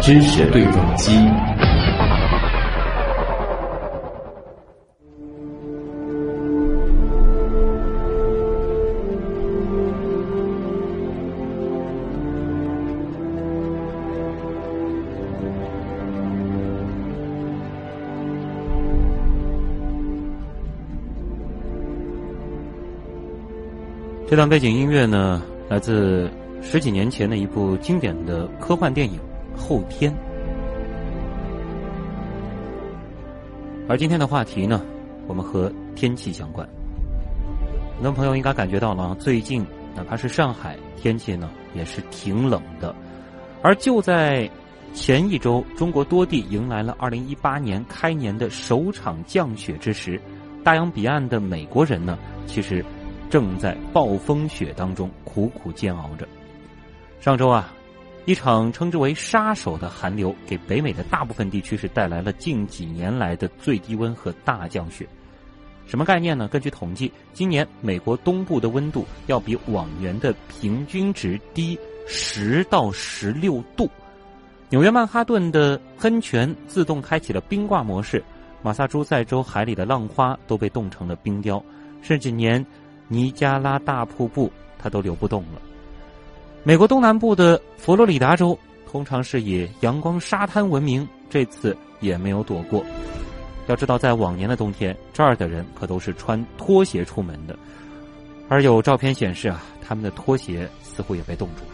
知识对撞机。这段背景音乐呢，来自十几年前的一部经典的科幻电影《后天》。而今天的话题呢，我们和天气相关。很多朋友应该感觉到了，最近哪怕是上海天气呢，也是挺冷的。而就在前一周，中国多地迎来了二零一八年开年的首场降雪之时，大洋彼岸的美国人呢，其实。正在暴风雪当中苦苦煎熬着。上周啊，一场称之为“杀手”的寒流，给北美的大部分地区是带来了近几年来的最低温和大降雪。什么概念呢？根据统计，今年美国东部的温度要比往年的平均值低十到十六度。纽约曼哈顿的喷泉自动开启了冰挂模式，马萨诸塞州海里的浪花都被冻成了冰雕，甚至连。尼加拉大瀑布，它都流不动了。美国东南部的佛罗里达州，通常是以阳光沙滩闻名，这次也没有躲过。要知道，在往年的冬天，这儿的人可都是穿拖鞋出门的，而有照片显示啊，他们的拖鞋似乎也被冻住了。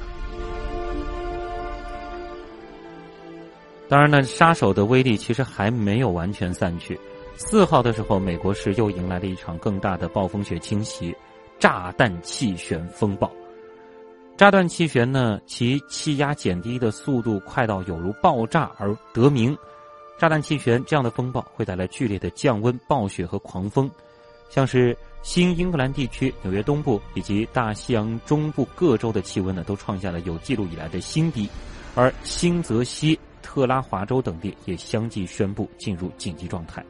当然呢，杀手的威力其实还没有完全散去。四号的时候，美国是又迎来了一场更大的暴风雪侵袭。炸弹气旋风暴，炸弹气旋呢，其气压减低的速度快到有如爆炸而得名。炸弹气旋这样的风暴会带来剧烈的降温、暴雪和狂风，像是新英格兰地区、纽约东部以及大西洋中部各州的气温呢，都创下了有记录以来的新低，而新泽西、特拉华州等地也相继宣布进入紧急状态。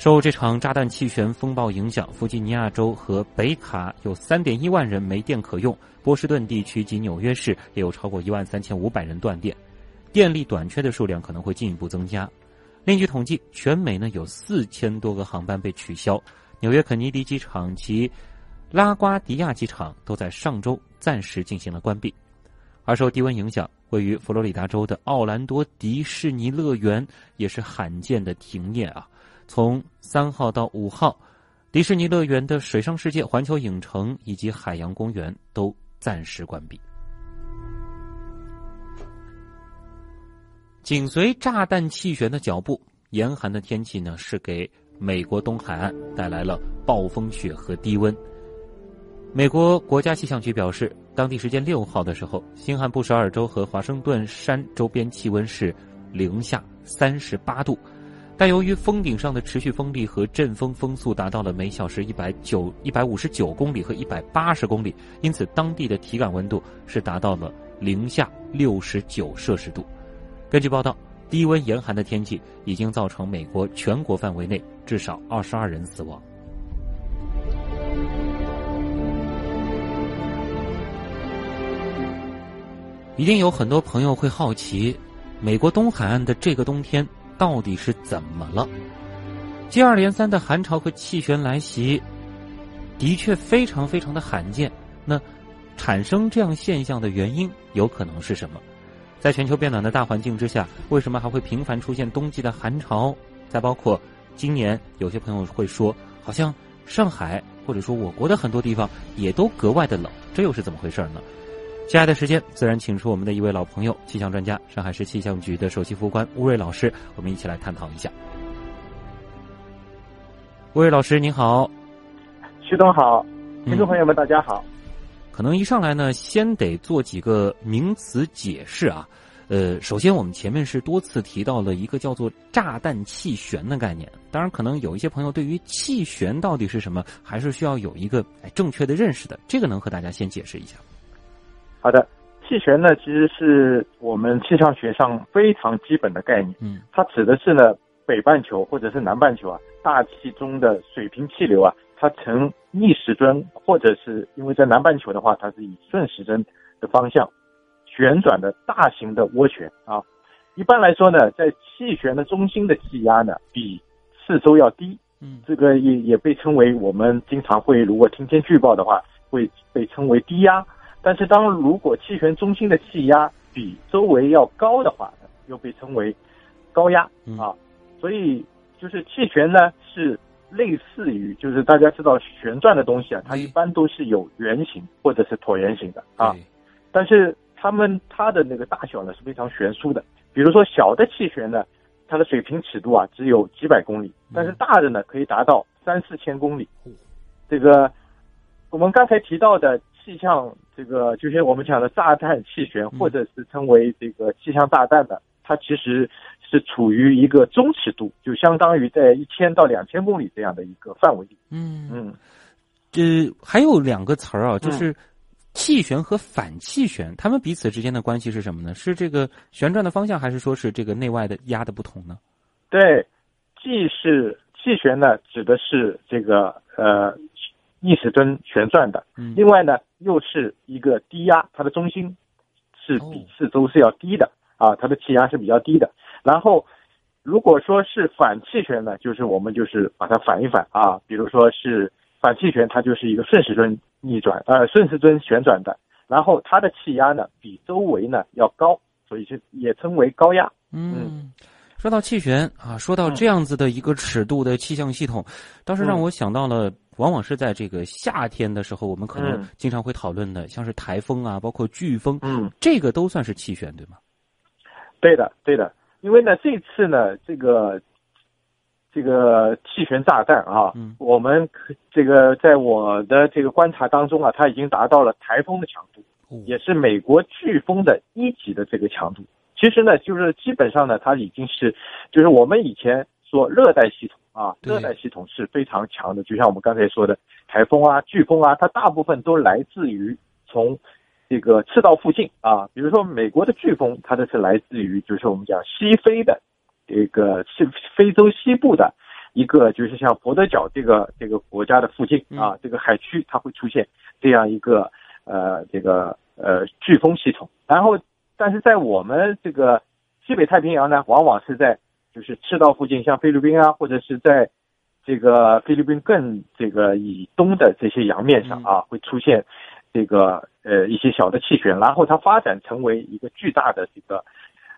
受这场炸弹气旋风暴影响，弗吉尼亚州和北卡有3.1万人没电可用，波士顿地区及纽约市也有超过1万3500人断电，电力短缺的数量可能会进一步增加。另据统计，全美呢有4000多个航班被取消，纽约肯尼迪机场及拉瓜迪亚机场都在上周暂时进行了关闭。而受低温影响，位于佛罗里达州的奥兰多迪士尼乐园也是罕见的停业啊。从三号到五号，迪士尼乐园的水上世界、环球影城以及海洋公园都暂时关闭。紧随炸弹气旋的脚步，严寒的天气呢，是给美国东海岸带来了暴风雪和低温。美国国家气象局表示，当地时间六号的时候，新罕布什尔州和华盛顿山周边气温是零下三十八度。但由于峰顶上的持续风力和阵风风速达到了每小时一百九一百五十九公里和一百八十公里，因此当地的体感温度是达到了零下六十九摄氏度。根据报道，低温严寒的天气已经造成美国全国范围内至少二十二人死亡。一定有很多朋友会好奇，美国东海岸的这个冬天。到底是怎么了？接二连三的寒潮和气旋来袭，的确非常非常的罕见。那产生这样现象的原因有可能是什么？在全球变暖的大环境之下，为什么还会频繁出现冬季的寒潮？再包括今年，有些朋友会说，好像上海或者说我国的很多地方也都格外的冷，这又是怎么回事呢？接下来的时间，自然请出我们的一位老朋友，气象专家，上海市气象局的首席副官吴瑞老师，我们一起来探讨一下。吴瑞老师您好，徐总好，听众朋友们大家好。可能一上来呢，先得做几个名词解释啊。呃，首先我们前面是多次提到了一个叫做炸弹气旋的概念，当然可能有一些朋友对于气旋到底是什么，还是需要有一个正确的认识的。这个能和大家先解释一下。好的，气旋呢，其实是我们气象学上非常基本的概念。嗯，它指的是呢，北半球或者是南半球啊，大气中的水平气流啊，它呈逆时针，或者是因为在南半球的话，它是以顺时针的方向旋转的大型的涡旋啊。一般来说呢，在气旋的中心的气压呢比四周要低，嗯，这个也也被称为我们经常会如果听天气预报的话，会被称为低压。但是当如果气旋中心的气压比周围要高的话，又被称为高压啊。所以就是气旋呢是类似于就是大家知道旋转的东西啊，它一般都是有圆形或者是椭圆形的啊。但是它们它的那个大小呢是非常悬殊的。比如说小的气旋呢，它的水平尺度啊只有几百公里，但是大的呢可以达到三四千公里。这个我们刚才提到的气象，这个就是我们讲的炸弹气旋，或者是称为这个气象炸弹的，它其实是处于一个中尺度，就相当于在一千到两千公里这样的一个范围里。嗯嗯，这还有两个词儿啊，就是。气旋和反气旋，它们彼此之间的关系是什么呢？是这个旋转的方向，还是说是这个内外的压的不同呢？对，既是气旋呢，指的是这个呃逆时针旋转的，另外呢又是一个低压，它的中心是比四周是要低的啊，它的气压是比较低的。然后如果说是反气旋呢，就是我们就是把它反一反啊，比如说是反气旋，它就是一个顺时针。逆转，呃，顺时针旋转的，然后它的气压呢比周围呢要高，所以就也称为高压。嗯，说到气旋啊，说到这样子的一个尺度的气象系统，倒是让我想到了，往往是在这个夏天的时候，我们可能经常会讨论的，像是台风啊，包括飓风，嗯，这个都算是气旋，对吗？对的，对的，因为呢，这次呢，这个。这个气旋炸弹啊，我们这个在我的这个观察当中啊，它已经达到了台风的强度，也是美国飓风的一级的这个强度。其实呢，就是基本上呢，它已经是，就是我们以前说热带系统啊，热带系统是非常强的。就像我们刚才说的台风啊、飓风啊，它大部分都来自于从这个赤道附近啊，比如说美国的飓风，它的是来自于就是我们讲西非的。这个是非洲西部的一个，就是像佛得角这个这个国家的附近啊，这个海区它会出现这样一个呃这个呃飓风系统。然后，但是在我们这个西北太平洋呢，往往是在就是赤道附近，像菲律宾啊，或者是在这个菲律宾更这个以东的这些洋面上啊，会出现这个呃一些小的气旋，然后它发展成为一个巨大的这个。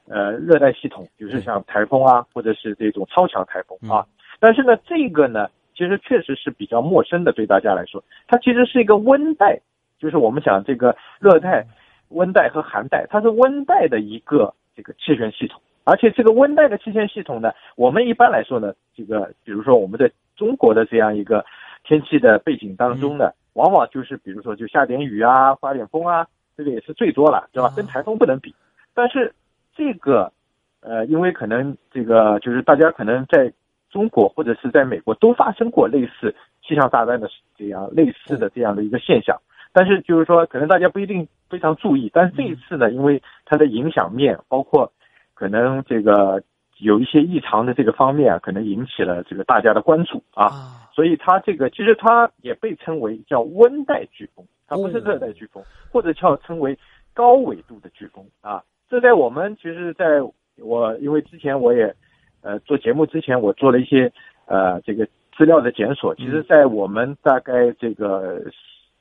呃，热带系统，比如说像台风啊，或者是这种超强台风啊。但是呢，这个呢，其实确实是比较陌生的，对大家来说，它其实是一个温带，就是我们讲这个热带、温带和寒带，它是温带的一个这个气旋系统。而且这个温带的气旋系统呢，我们一般来说呢，这个比如说我们在中国的这样一个天气的背景当中呢，往往就是比如说就下点雨啊，刮点风啊，这个也是最多了，对吧？跟台风不能比，但是。这个，呃，因为可能这个就是大家可能在中国或者是在美国都发生过类似气象炸弹的这样类似的这样的一个现象，但是就是说可能大家不一定非常注意，但是这一次呢，因为它的影响面包括可能这个有一些异常的这个方面啊，可能引起了这个大家的关注啊，所以它这个其实它也被称为叫温带飓风，它不是热带飓风，或者叫称为高纬度的飓风啊。这在我们其实，在我因为之前我也，呃，做节目之前，我做了一些呃这个资料的检索。其实，在我们大概这个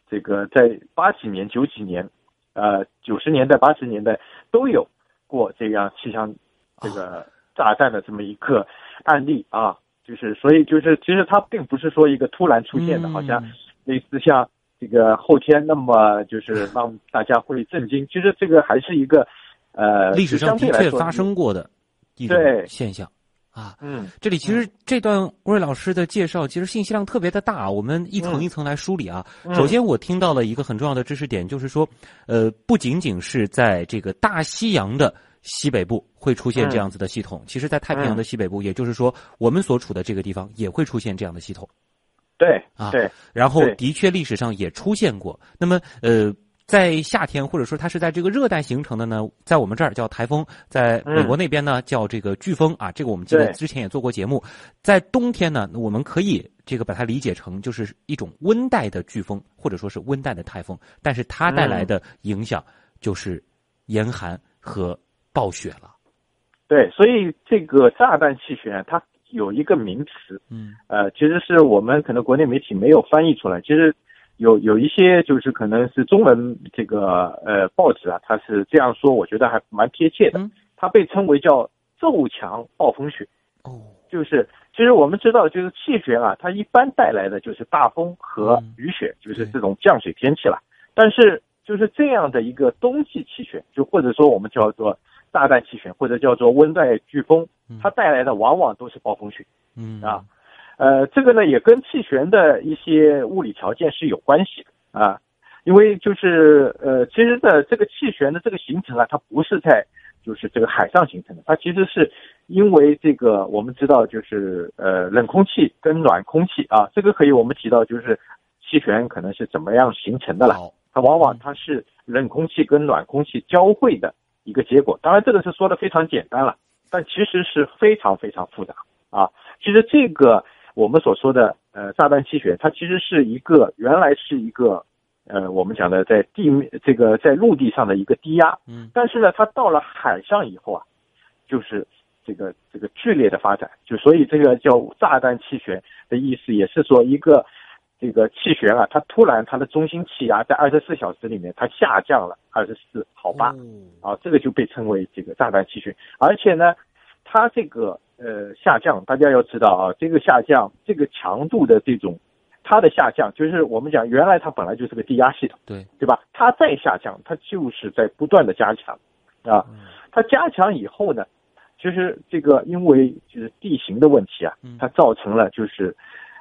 这个在八几年、九几年，呃，九十年代、八十年代都有过这样气象这个炸弹的这么一个案例啊。就是所以就是其实它并不是说一个突然出现的，好像类似像这个后天那么就是 让大家会震惊。其实这个还是一个。呃，历史上的确发生过的一种现象啊。嗯，这里其实这段魏老师的介绍，其实信息量特别的大。我们一层一层来梳理啊。首先，我听到了一个很重要的知识点，就是说，呃，不仅仅是在这个大西洋的西北部会出现这样子的系统，其实在太平洋的西北部，也就是说，我们所处的这个地方也会出现这样的系统。对啊，对。然后，的确历史上也出现过。那么，呃。在夏天，或者说它是在这个热带形成的呢，在我们这儿叫台风，在美国那边呢叫这个飓风啊。这个我们记得之前也做过节目。在冬天呢，我们可以这个把它理解成就是一种温带的飓风，或者说是温带的台风，但是它带来的影响就是严寒和暴雪了。对，所以这个炸弹气旋它有一个名词，嗯，呃，其实是我们可能国内媒体没有翻译出来，其实有有一些就是可能是中文这个呃报纸啊，它是这样说，我觉得还蛮贴切的。它被称为叫骤强暴风雪。哦，就是其实我们知道，就是气旋啊，它一般带来的就是大风和雨雪，就是这种降水天气了。但是就是这样的一个冬季气旋，就或者说我们叫做炸弹气旋，或者叫做温带飓风，它带来的往往都是暴风雪。嗯啊，呃，这个呢也跟气旋的一些物理条件是有关系的啊，因为就是呃，其实呢这个气旋的这个形成啊，它不是在。就是这个海上形成的，它其实是因为这个我们知道，就是呃冷空气跟暖空气啊，这个可以我们提到就是气旋可能是怎么样形成的了。它往往它是冷空气跟暖空气交汇的一个结果。当然这个是说的非常简单了，但其实是非常非常复杂啊。其实这个我们所说的呃炸弹气旋，它其实是一个原来是一个。呃，我们讲的在地面这个在陆地上的一个低压，嗯，但是呢，它到了海上以后啊，就是这个这个剧烈的发展，就所以这个叫炸弹气旋的意思，也是说一个这个气旋啊，它突然它的中心气压在二十四小时里面它下降了二十四毫巴，啊，这个就被称为这个炸弹气旋，而且呢，它这个呃下降，大家要知道啊，这个下降这个强度的这种。它的下降就是我们讲，原来它本来就是个低压系统，对对吧？它再下降，它就是在不断的加强，啊，它加强以后呢，其实这个因为就是地形的问题啊，它造成了就是，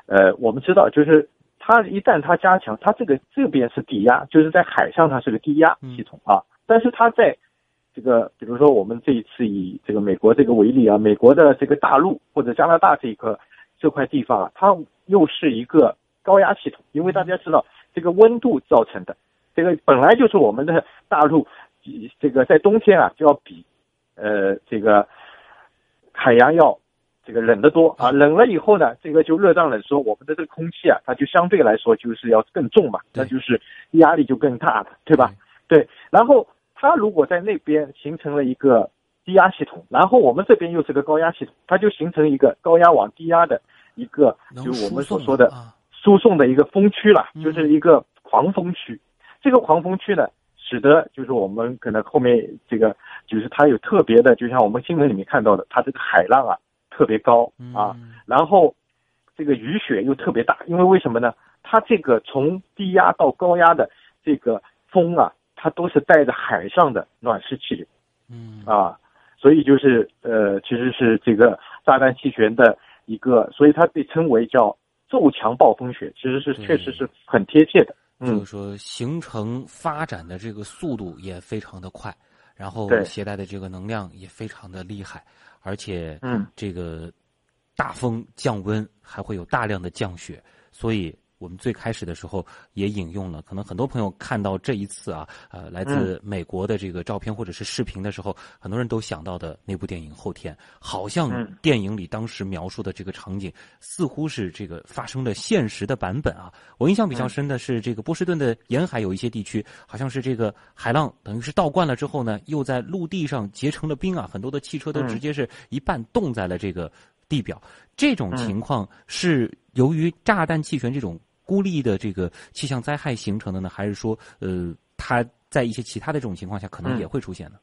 呃，我们知道就是它一旦它加强，它这个这边是低压，就是在海上它是个低压系统啊，但是它在这个比如说我们这一次以这个美国这个为例啊，美国的这个大陆或者加拿大这一块这块地方啊，它又是一个。高压系统，因为大家知道这个温度造成的，这个本来就是我们的大陆，这个在冬天啊就要比，呃，这个海洋要这个冷得多啊。冷了以后呢，这个就热胀冷缩，我们的这个空气啊，它就相对来说就是要更重嘛，那就是压力就更大了，对吧？对。然后它如果在那边形成了一个低压系统，然后我们这边又是个高压系统，它就形成一个高压往低压的一个，就我们所说的。输送的一个风区了，就是一个狂风区。这个狂风区呢，使得就是我们可能后面这个就是它有特别的，就像我们新闻里面看到的，它这个海浪啊特别高啊，然后这个雨雪又特别大。因为为什么呢？它这个从低压到高压的这个风啊，它都是带着海上的暖湿气流，嗯啊，所以就是呃，其实是这个炸弹气旋的一个，所以它被称为叫。骤强暴风雪其实是确实是很贴切的，嗯就是说形成发展的这个速度也非常的快，然后携带的这个能量也非常的厉害，而且嗯，这个大风降温还会有大量的降雪，所以。我们最开始的时候也引用了，可能很多朋友看到这一次啊，呃，来自美国的这个照片或者是视频的时候，很多人都想到的那部电影《后天》，好像电影里当时描述的这个场景似乎是这个发生的现实的版本啊。我印象比较深的是这个波士顿的沿海有一些地区，好像是这个海浪等于是倒灌了之后呢，又在陆地上结成了冰啊，很多的汽车都直接是一半冻在了这个地表。这种情况是由于炸弹气旋这种。孤立的这个气象灾害形成的呢，还是说，呃，它在一些其他的这种情况下可能也会出现呢？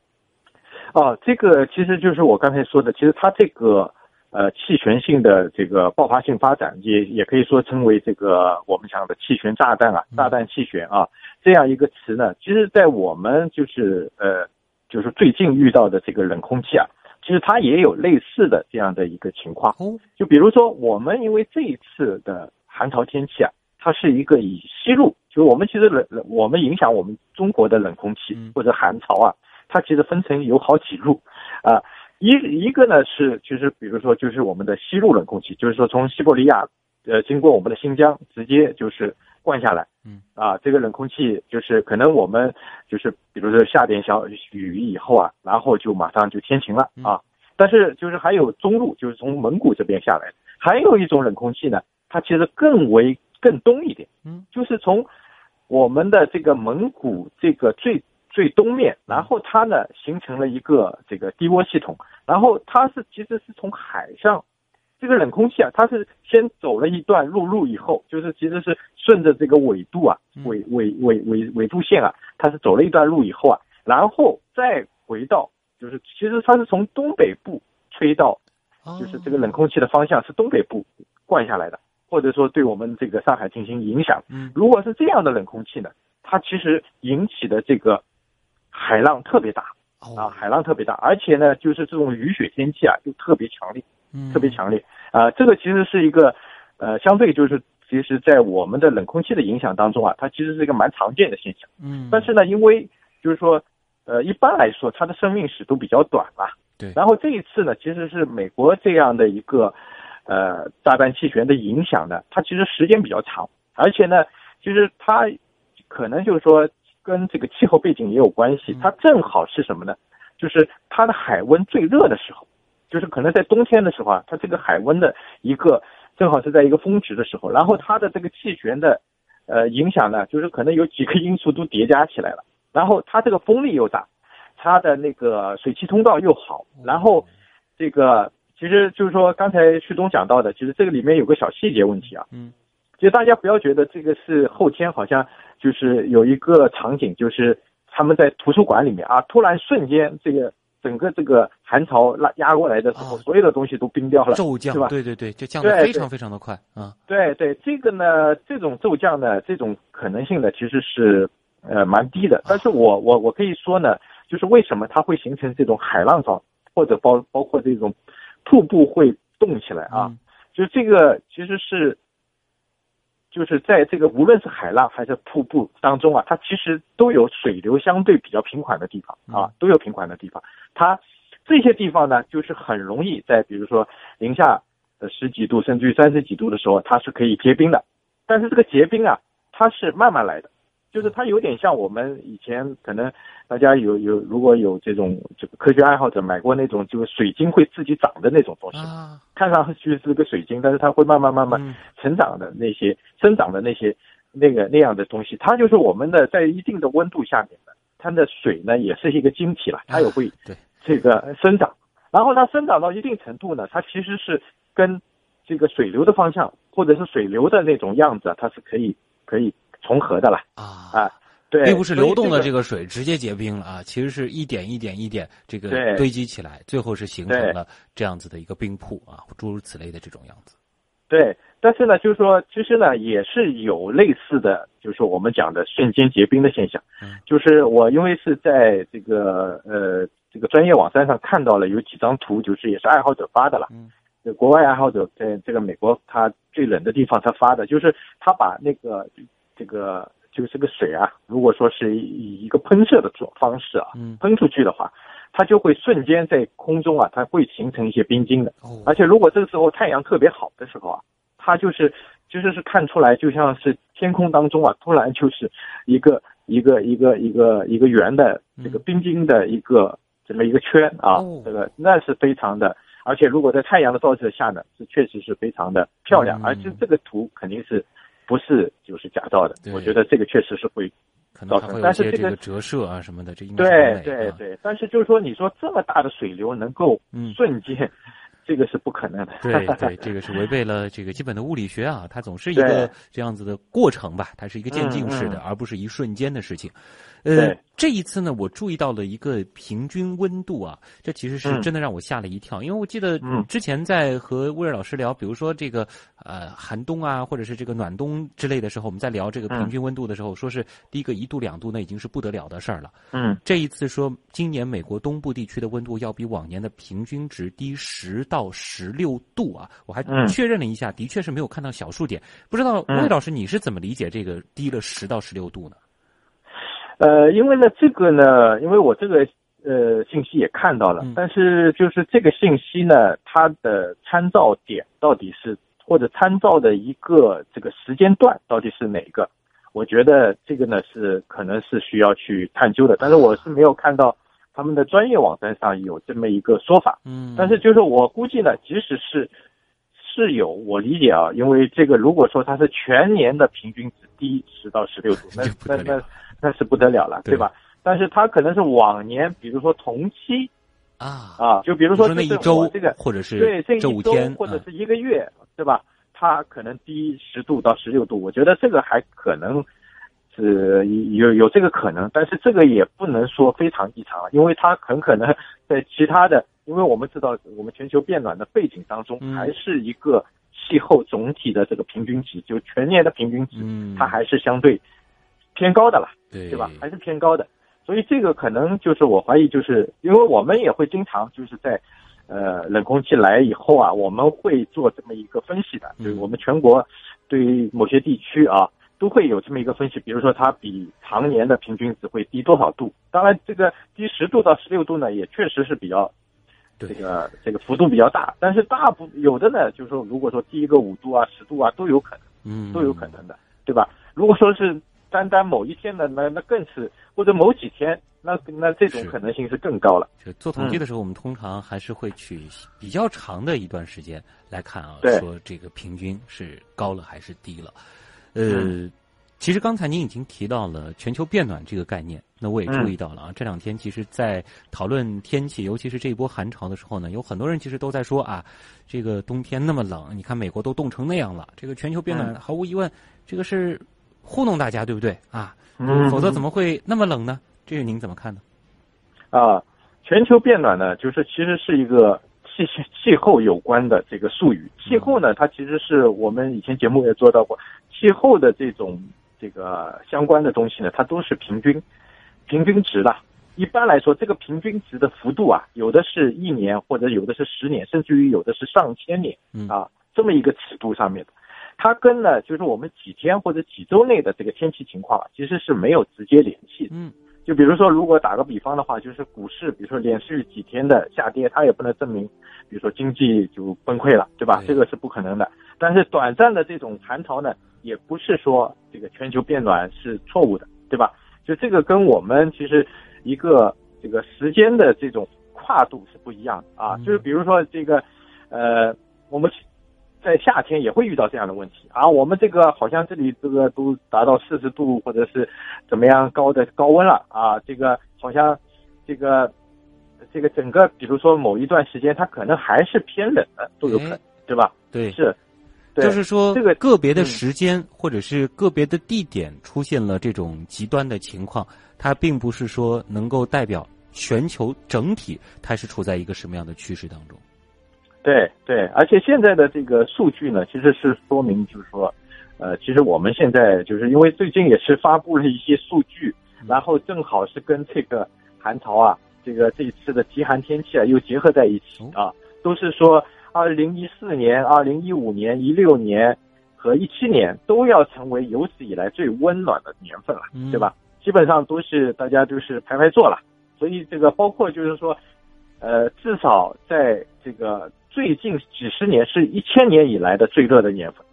哦，这个其实就是我刚才说的，其实它这个呃气旋性的这个爆发性发展，也也可以说称为这个我们讲的气旋炸弹啊，炸弹气旋啊这样一个词呢，其实，在我们就是呃就是最近遇到的这个冷空气啊，其实它也有类似的这样的一个情况。哦，就比如说我们因为这一次的寒潮天气啊。它是一个以西路，就是我们其实冷冷，我们影响我们中国的冷空气或者寒潮啊，它其实分成有好几路，啊，一一个呢是就是比如说就是我们的西路冷空气，就是说从西伯利亚，呃，经过我们的新疆直接就是灌下来，嗯，啊，这个冷空气就是可能我们就是比如说下点小雨以后啊，然后就马上就天晴了啊，但是就是还有中路，就是从蒙古这边下来，还有一种冷空气呢，它其实更为。更东一点，嗯，就是从我们的这个蒙古这个最最东面，然后它呢形成了一个这个低涡系统，然后它是其实是从海上，这个冷空气啊，它是先走了一段陆路以后，就是其实是顺着这个纬度啊，纬纬纬纬纬度线啊，它是走了一段路以后啊，然后再回到，就是其实它是从东北部吹到，就是这个冷空气的方向是东北部灌下来的，或者说对我们这个上海进行影响。嗯如果是这样的冷空气呢，它其实引起的这个。海浪特别大啊，海浪特别大，而且呢，就是这种雨雪天气啊，就特别强烈，特别强烈啊。这个其实是一个呃，相对就是其实，在我们的冷空气的影响当中啊，它其实是一个蛮常见的现象。嗯。但是呢，因为就是说，呃，一般来说，它的生命史都比较短嘛。对。然后这一次呢，其实是美国这样的一个呃炸弹气旋的影响呢，它其实时间比较长，而且呢，其实它可能就是说。跟这个气候背景也有关系，它正好是什么呢？就是它的海温最热的时候，就是可能在冬天的时候啊，它这个海温的一个正好是在一个峰值的时候，然后它的这个气旋的呃影响呢，就是可能有几个因素都叠加起来了，然后它这个风力又大，它的那个水汽通道又好，然后这个其实就是说刚才旭东讲到的，其实这个里面有个小细节问题啊，嗯，其实大家不要觉得这个是后天好像。就是有一个场景，就是他们在图书馆里面啊，突然瞬间这个整个这个寒潮拉压过来的时候，所有的东西都冰掉了，骤降是吧？对对对，就降得非常非常的快啊。对对，这个呢，这种骤降呢，这种可能性呢，其实是呃蛮低的。但是我我我可以说呢，就是为什么它会形成这种海浪潮，或者包包括这种瀑布会动起来啊？就是这个其实是。就是在这个无论是海浪还是瀑布当中啊，它其实都有水流相对比较平缓的地方啊，都有平缓的地方。它这些地方呢，就是很容易在比如说零下的十几度甚至于三十几度的时候，它是可以结冰的。但是这个结冰啊，它是慢慢来的。就是它有点像我们以前可能大家有有如果有这种这个科学爱好者买过那种就是水晶会自己长的那种东西，看上去是个水晶，但是它会慢慢慢慢成长的那些生长的那些那个那样的东西，它就是我们的在一定的温度下面的，它的水呢也是一个晶体了，它也会这个生长，然后它生长到一定程度呢，它其实是跟这个水流的方向或者是水流的那种样子，它是可以可以。重合的了啊啊，对，并不是流动的这个水直接结冰了啊，其实是一点一点一点这个堆积起来，最后是形成了这样子的一个冰瀑啊，诸如此类的这种样子。对，但是呢，就是说，其实呢，也是有类似的，就是我们讲的瞬间结冰的现象。嗯，就是我因为是在这个呃这个专业网站上看到了有几张图，就是也是爱好者发的了。嗯。国外爱好者在这个美国，他最冷的地方他发的，就是他把那个。这个就是这个水啊，如果说是以一个喷射的这种方式啊，喷出去的话，它就会瞬间在空中啊，它会形成一些冰晶的。而且如果这个时候太阳特别好的时候啊，它就是就是是看出来就像是天空当中啊，突然就是一个一个一个一个一个圆的这个冰晶的一个这么一个圈啊，这个那是非常的。而且如果在太阳的照射下呢，是确实是非常的漂亮。而且这个图肯定是。不是，就是假造的。我觉得这个确实是会造成，但是这个折射啊什么的，这应该对对对。但是就是说，你说这么大的水流能够瞬间。这个是不可能的。对 对，这个是违背了这个基本的物理学啊，它总是一个这样子的过程吧，它是一个渐进式的，而不是一瞬间的事情。呃，这一次呢，我注意到了一个平均温度啊，这其实是真的让我吓了一跳，因为我记得之前在和威尔老师聊，比如说这个呃寒冬啊，或者是这个暖冬之类的时候，我们在聊这个平均温度的时候，说是第一个一度两度，那已经是不得了的事儿了。嗯，这一次说今年美国东部地区的温度要比往年的平均值低十到。到十六度啊！我还确认了一下，的确是没有看到小数点。不知道魏老师你是怎么理解这个低了十到十六度呢？呃，因为呢，这个呢，因为我这个呃信息也看到了，但是就是这个信息呢，它的参照点到底是或者参照的一个这个时间段到底是哪个？我觉得这个呢是可能是需要去探究的，但是我是没有看到。他们的专业网站上有这么一个说法，嗯，但是就是我估计呢，即使是是有，我理解啊，因为这个如果说它是全年的平均值低十到十六度，那 那那那是不得了了，对。吧？但是它可能是往年，比如说同期啊。啊，就比如说那一周这个或者是对这一周天或者是一个月，对吧？它可能低十度到十六度，我觉得这个还可能是有有这个可能，但是这个也不能说非常异常，因为它很可能在其他的，因为我们知道我们全球变暖的背景当中，还是一个气候总体的这个平均值，就全年的平均值，它还是相对偏高的了，对对吧？还是偏高的，所以这个可能就是我怀疑，就是因为我们也会经常就是在。呃，冷空气来以后啊，我们会做这么一个分析的，就是我们全国对于某些地区啊都会有这么一个分析，比如说它比常年的平均值会低多少度。当然，这个低十度到十六度呢，也确实是比较这个这个幅度比较大。但是大部有的呢，就是说如果说低一个五度啊、十度啊都有可能，嗯，都有可能的，对吧？如果说是单单某一天的，那那更是或者某几天。那那这种可能性是更高了。就做统计的时候，我们通常还是会取比较长的一段时间来看啊，说这个平均是高了还是低了。呃，其实刚才您已经提到了全球变暖这个概念，那我也注意到了啊。这两天其实，在讨论天气，尤其是这一波寒潮的时候呢，有很多人其实都在说啊，这个冬天那么冷，你看美国都冻成那样了，这个全球变暖毫无疑问，这个是糊弄大家，对不对啊？否则怎么会那么冷呢？这个您怎么看呢？啊，全球变暖呢，就是其实是一个气气候有关的这个术语。气候呢，它其实是我们以前节目也做到过，气候的这种这个相关的东西呢，它都是平均平均值的。一般来说，这个平均值的幅度啊，有的是一年，或者有的是十年，甚至于有的是上千年啊，这么一个尺度上面的。它跟呢，就是我们几天或者几周内的这个天气情况，其实是没有直接联系的。嗯。就比如说，如果打个比方的话，就是股市，比如说连续几天的下跌，它也不能证明，比如说经济就崩溃了，对吧？这个是不可能的。但是短暂的这种寒潮呢，也不是说这个全球变暖是错误的，对吧？就这个跟我们其实一个这个时间的这种跨度是不一样的啊。就是比如说这个，呃，我们。在夏天也会遇到这样的问题啊，我们这个好像这里这个都达到四十度或者是怎么样高的高温了啊，这个好像这个这个整个比如说某一段时间它可能还是偏冷的都有可能，对吧？对，是，就是说这个个别的时间或者是个别的地点出现了这种极端的情况，它并不是说能够代表全球整体它是处在一个什么样的趋势当中。对对，而且现在的这个数据呢，其实是说明，就是说，呃，其实我们现在就是因为最近也是发布了一些数据，然后正好是跟这个寒潮啊，这个这一次的极寒天气啊又结合在一起啊，都是说二零一四年、二零一五年、一六年和一七年都要成为有史以来最温暖的年份了，对吧？基本上都是大家都是排排坐了，所以这个包括就是说，呃，至少在这个。最近几十年是一千年以来的最热的年份，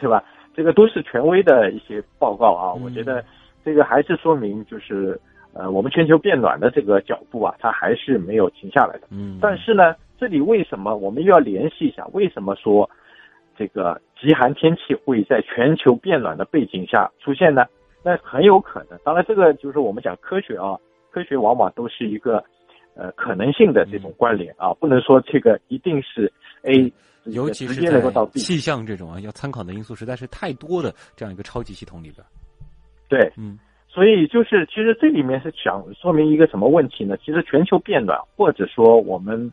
对吧？这个都是权威的一些报告啊。我觉得这个还是说明，就是呃，我们全球变暖的这个脚步啊，它还是没有停下来的。嗯。但是呢，这里为什么我们又要联系一下？为什么说这个极寒天气会在全球变暖的背景下出现呢？那很有可能。当然，这个就是我们讲科学啊，科学往往都是一个。呃，可能性的这种关联啊，不能说这个一定是 A，尤其是。气象这种啊，要参考的因素实在是太多的这样一个超级系统里边。对，嗯，所以就是其实这里面是想说明一个什么问题呢？其实全球变暖，或者说我们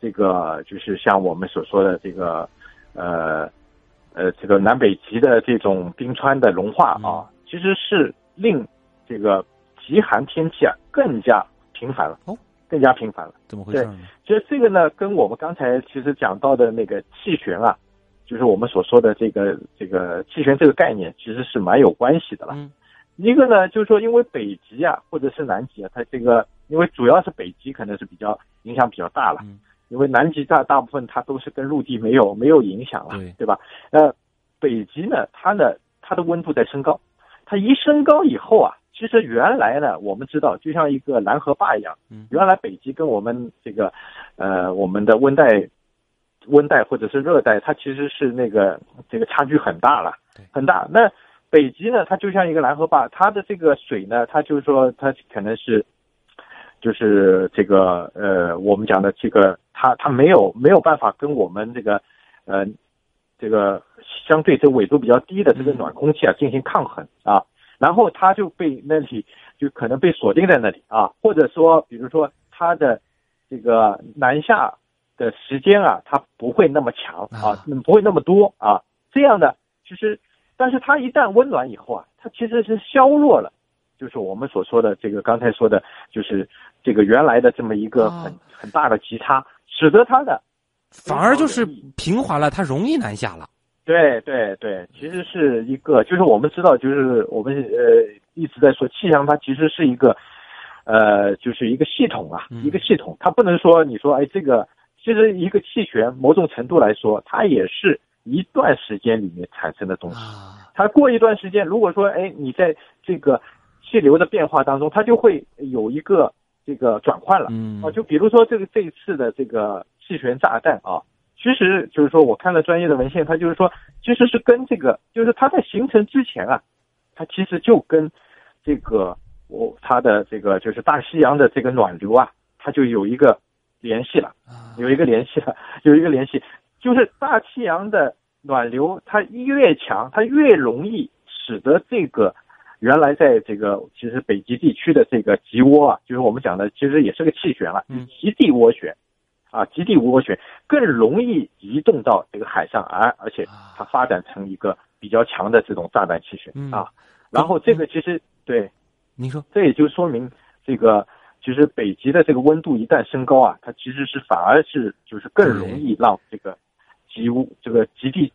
这个就是像我们所说的这个呃呃这个南北极的这种冰川的融化啊，其实是令这个极寒天气啊更加频繁了。哦。更加频繁了，怎么回事？对，其实这个呢，跟我们刚才其实讲到的那个气旋啊，就是我们所说的这个这个气旋这个概念，其实是蛮有关系的了。嗯，一个呢，就是说因为北极啊，或者是南极啊，它这个因为主要是北极可能是比较影响比较大了，因为南极大大部分它都是跟陆地没有没有影响了，对对吧？呃，北极呢，它呢，它的温度在升高，它一升高以后啊。其实原来呢，我们知道，就像一个蓝河坝一样，原来北极跟我们这个，呃，我们的温带、温带或者是热带，它其实是那个这个差距很大了，很大。那北极呢，它就像一个蓝河坝，它的这个水呢，它就是说它可能是，就是这个呃，我们讲的这个，它它没有没有办法跟我们这个呃这个相对这纬度比较低的这个暖空气啊进行抗衡啊，然后它就被那里就可能被锁定在那里啊，或者说比如说它的这个南下的时间啊，它不会那么强啊，不会那么多啊，这样的其实。但是它一旦温暖以后啊，它其实是削弱了，就是我们所说的这个刚才说的，就是这个原来的这么一个很很大的极差，使得它的反而就是平滑了，它容易南下了。对对对，其实是一个，就是我们知道，就是我们呃一直在说气象，它其实是一个呃就是一个系统啊，一个系统，它不能说你说哎这个，其实一个气旋某种程度来说，它也是。一段时间里面产生的东西，它过一段时间，如果说哎，你在这个气流的变化当中，它就会有一个这个转换了，啊，就比如说这个这一次的这个气旋炸弹啊，其实就是说我看了专业的文献，它就是说其实是跟这个，就是它在形成之前啊，它其实就跟这个我它的这个就是大西洋的这个暖流啊，它就有一个联系了，有一个联系了，有一个联系，就是大西洋的。暖流它越强，它越容易使得这个原来在这个其实北极地区的这个极涡啊，就是我们讲的其实也是个气旋了，极地涡旋啊，极地涡旋更容易移动到这个海上，而而且它发展成一个比较强的这种炸弹气旋啊。然后这个其实对，您说，这也就说明这个其实北极的这个温度一旦升高啊，它其实是反而是就是更容易让这个。极涡这个极地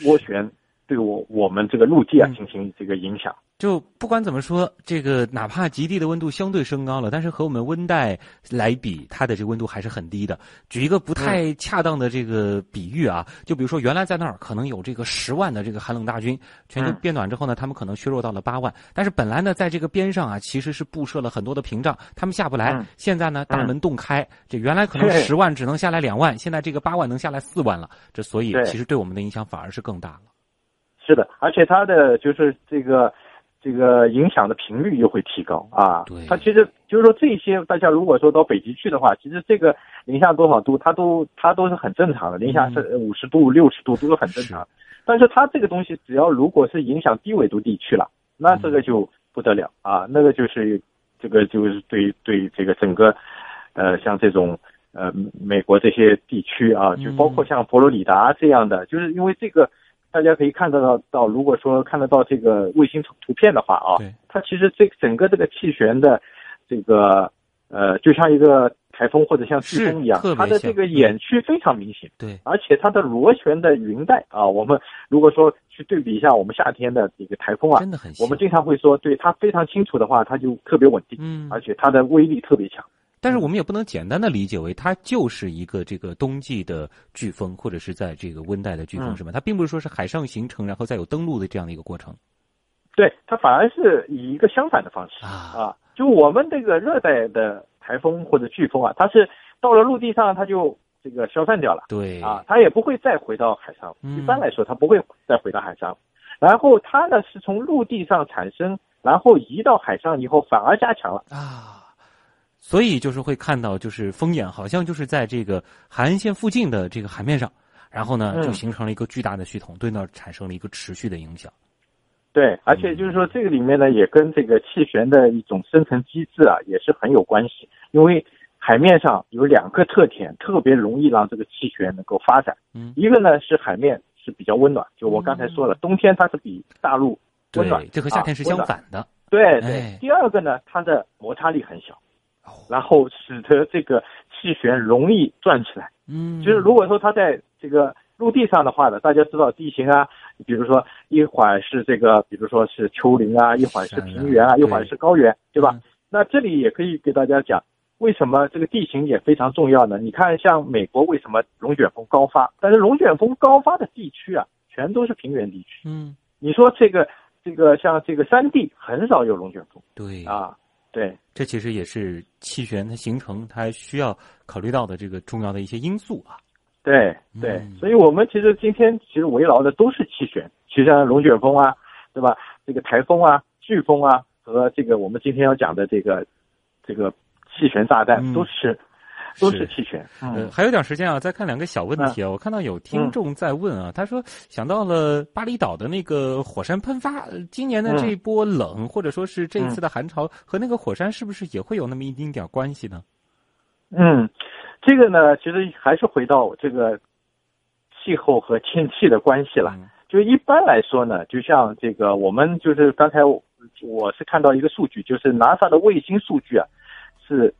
涡旋对我我们这个陆地啊进行这个影响。就不管怎么说，这个哪怕极地的温度相对升高了，但是和我们温带来比，它的这个温度还是很低的。举一个不太恰当的这个比喻啊，就比如说原来在那儿可能有这个十万的这个寒冷大军，全球变暖之后呢，他们可能削弱到了八万。但是本来呢，在这个边上啊，其实是布设了很多的屏障，他们下不来。现在呢，大门洞开，这原来可能十万只能下来两万，现在这个八万能下来四万了。这所以其实对我们的影响反而是更大了。是的，而且它的就是这个。这个影响的频率又会提高啊！对，它其实就是说这些，大家如果说到北极去的话，其实这个零下多少度，它都它都是很正常的，零下是五十度、六十度都是很正常。但是它这个东西，只要如果是影响低纬度地区了，那这个就不得了啊！那个就是这个就是对对这个整个，呃，像这种呃美国这些地区啊，就包括像佛罗里达这样的，就是因为这个。大家可以看得到，到如果说看得到这个卫星图图片的话啊，它其实这整个这个气旋的这个呃，就像一个台风或者像飓风一样，它的这个眼区非常明显。对，而且它的螺旋的云带啊，我们如果说去对比一下我们夏天的这个台风啊，真的很，我们经常会说，对它非常清楚的话，它就特别稳定，嗯，而且它的威力特别强。但是我们也不能简单的理解为它就是一个这个冬季的飓风，或者是在这个温带的飓风，是吧？它并不是说是海上形成，然后再有登陆的这样的一个过程。对，它反而是以一个相反的方式啊，就我们这个热带的台风或者飓风啊，它是到了陆地上它就这个消散掉了，对啊，它也不会再回到海上。一般来说，它不会再回到海上。然后它呢是从陆地上产生，然后移到海上以后反而加强了啊。所以就是会看到，就是风眼好像就是在这个海岸线附近的这个海面上，然后呢就形成了一个巨大的系统，对那儿产生了一个持续的影响。对，而且就是说这个里面呢，也跟这个气旋的一种生成机制啊，也是很有关系。因为海面上有两个特点，特别容易让这个气旋能够发展。嗯，一个呢是海面是比较温暖，就我刚才说了，冬天它是比大陆温暖，这和夏天是相反的。对对。第二个呢，它的摩擦力很小。然后使得这个气旋容易转起来。嗯，就是如果说它在这个陆地上的话呢，大家知道地形啊，比如说一会儿是这个，比如说是丘陵啊，一会儿是平原啊，一会儿是高原，对吧？那这里也可以给大家讲，为什么这个地形也非常重要呢？你看，像美国为什么龙卷风高发？但是龙卷风高发的地区啊，全都是平原地区。嗯，你说这个这个像这个山地很少有龙卷风。对啊。对，这其实也是气旋它形成它需要考虑到的这个重要的一些因素啊。对对，所以我们其实今天其实围绕的都是气旋，其实像龙卷风啊，对吧？这个台风啊、飓风啊，和这个我们今天要讲的这个这个气旋炸弹，都是都是弃权。嗯，还有点时间啊，再看两个小问题啊。我看到有听众在问啊，他说想到了巴厘岛的那个火山喷发，今年的这一波冷，或者说是这一次的寒潮，和那个火山是不是也会有那么一丁点关系呢？嗯，这个呢，其实还是回到这个气候和天气的关系了。就一般来说呢，就像这个，我们就是刚才我是看到一个数据，就是 NASA 的卫星数据啊，是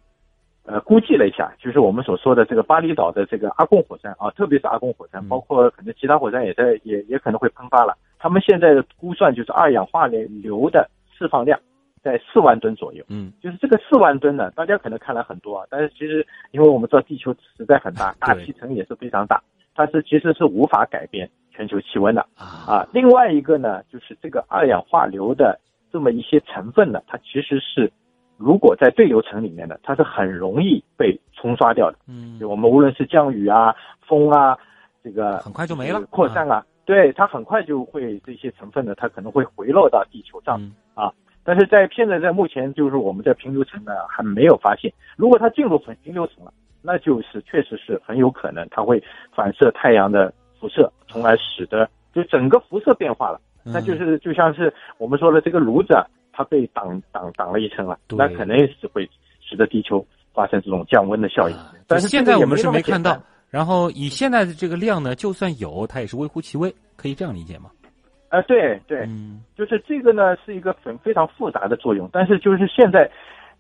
呃估计了一下，就是我们所说的这个巴厘岛的这个阿贡火山啊，特别是阿贡火山，包括可能其他火山也在也也可能会喷发了。他们现在的估算就是二氧化硫的释放量在四万吨左右。嗯，就是这个四万吨呢，大家可能看来很多啊，但是其实因为我们知道地球实在很大，大气层也是非常大，但是其实是无法改变。全球气温的啊，另外一个呢，就是这个二氧化硫的这么一些成分呢，它其实是如果在对流层里面的，它是很容易被冲刷掉的。嗯，就我们无论是降雨啊、风啊，这个很快就没了，扩散啊，对它很快就会这些成分呢，它可能会回落到地球上啊。但是在现在在目前就是我们在平流层呢还没有发现，如果它进入平流层了，那就是确实是很有可能它会反射太阳的。辐射，从而使得就整个辐射变化了，那就是就像是我们说的这个炉子，它被挡挡挡了一层了，那可能是会使得地球发生这种降温的效应。但是现在我们是没看到，然后以现在的这个量呢，就算有，它也是微乎其微，可以这样理解吗？啊，对对，就是这个呢是一个很非常复杂的作用，但是就是现在，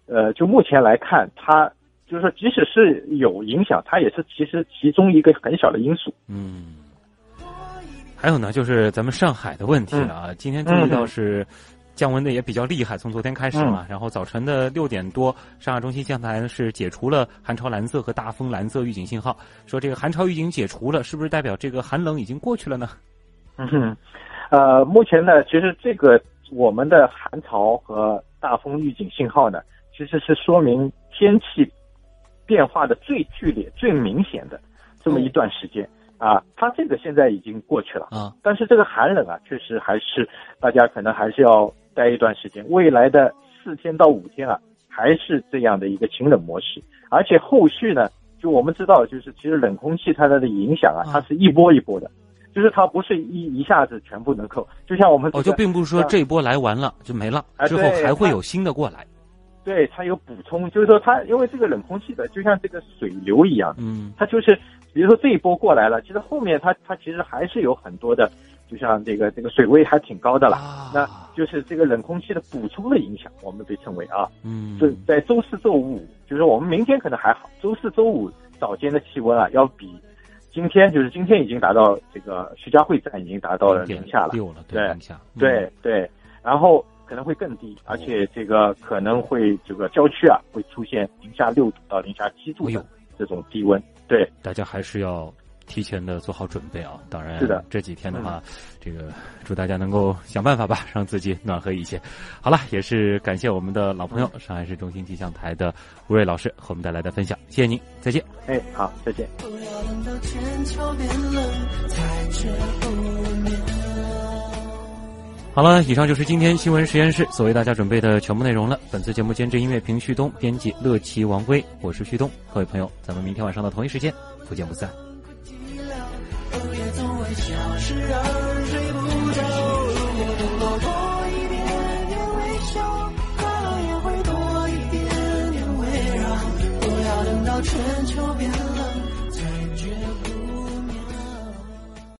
呃，就目前来看，它。就是说，即使是有影响，它也是其实其中一个很小的因素。嗯，还有呢，就是咱们上海的问题啊，今天注意到是降温的也比较厉害，从昨天开始嘛，然后早晨的六点多，上海中心气象台是解除了寒潮蓝色和大风蓝色预警信号，说这个寒潮预警解除了，是不是代表这个寒冷已经过去了呢？嗯哼，呃，目前呢，其实这个我们的寒潮和大风预警信号呢，其实是说明天气。变化的最剧烈、最明显的这么一段时间啊，它这个现在已经过去了啊，但是这个寒冷啊，确实还是大家可能还是要待一段时间。未来的四天到五天啊，还是这样的一个晴冷模式，而且后续呢，就我们知道，就是其实冷空气它的影响啊，它是一波一波的，就是它不是一一下子全部能够，就像我们哦，就并不是说这一波来完了就没了，之后还会有新的过来。对，它有补充，就是说它因为这个冷空气的，就像这个水流一样，嗯，它就是比如说这一波过来了，其实后面它它其实还是有很多的，就像这个这个水位还挺高的了，那就是这个冷空气的补充的影响，我们被称为啊，嗯，这在周四周五，就是我们明天可能还好，周四周五早间的气温啊，要比今天就是今天已经达到这个徐家汇站已经达到了零下了，六了，对，零下，对对，然后。可能会更低，而且这个可能会这个郊区啊会出现零下六度到零下七度的这种低温。对，大家还是要提前的做好准备啊。当然，是的，这几天的话，这个祝大家能够想办法吧，让自己暖和一些。好了，也是感谢我们的老朋友上海市中心气象台的吴瑞老师和我们带来的分享，谢谢您，再见。哎，好，再见。好了，以上就是今天新闻实验室所为大家准备的全部内容了。本次节目监制音乐评旭东，编辑乐奇王威，我是旭东。各位朋友，咱们明天晚上的同一时间不见不散。夜总会消失而。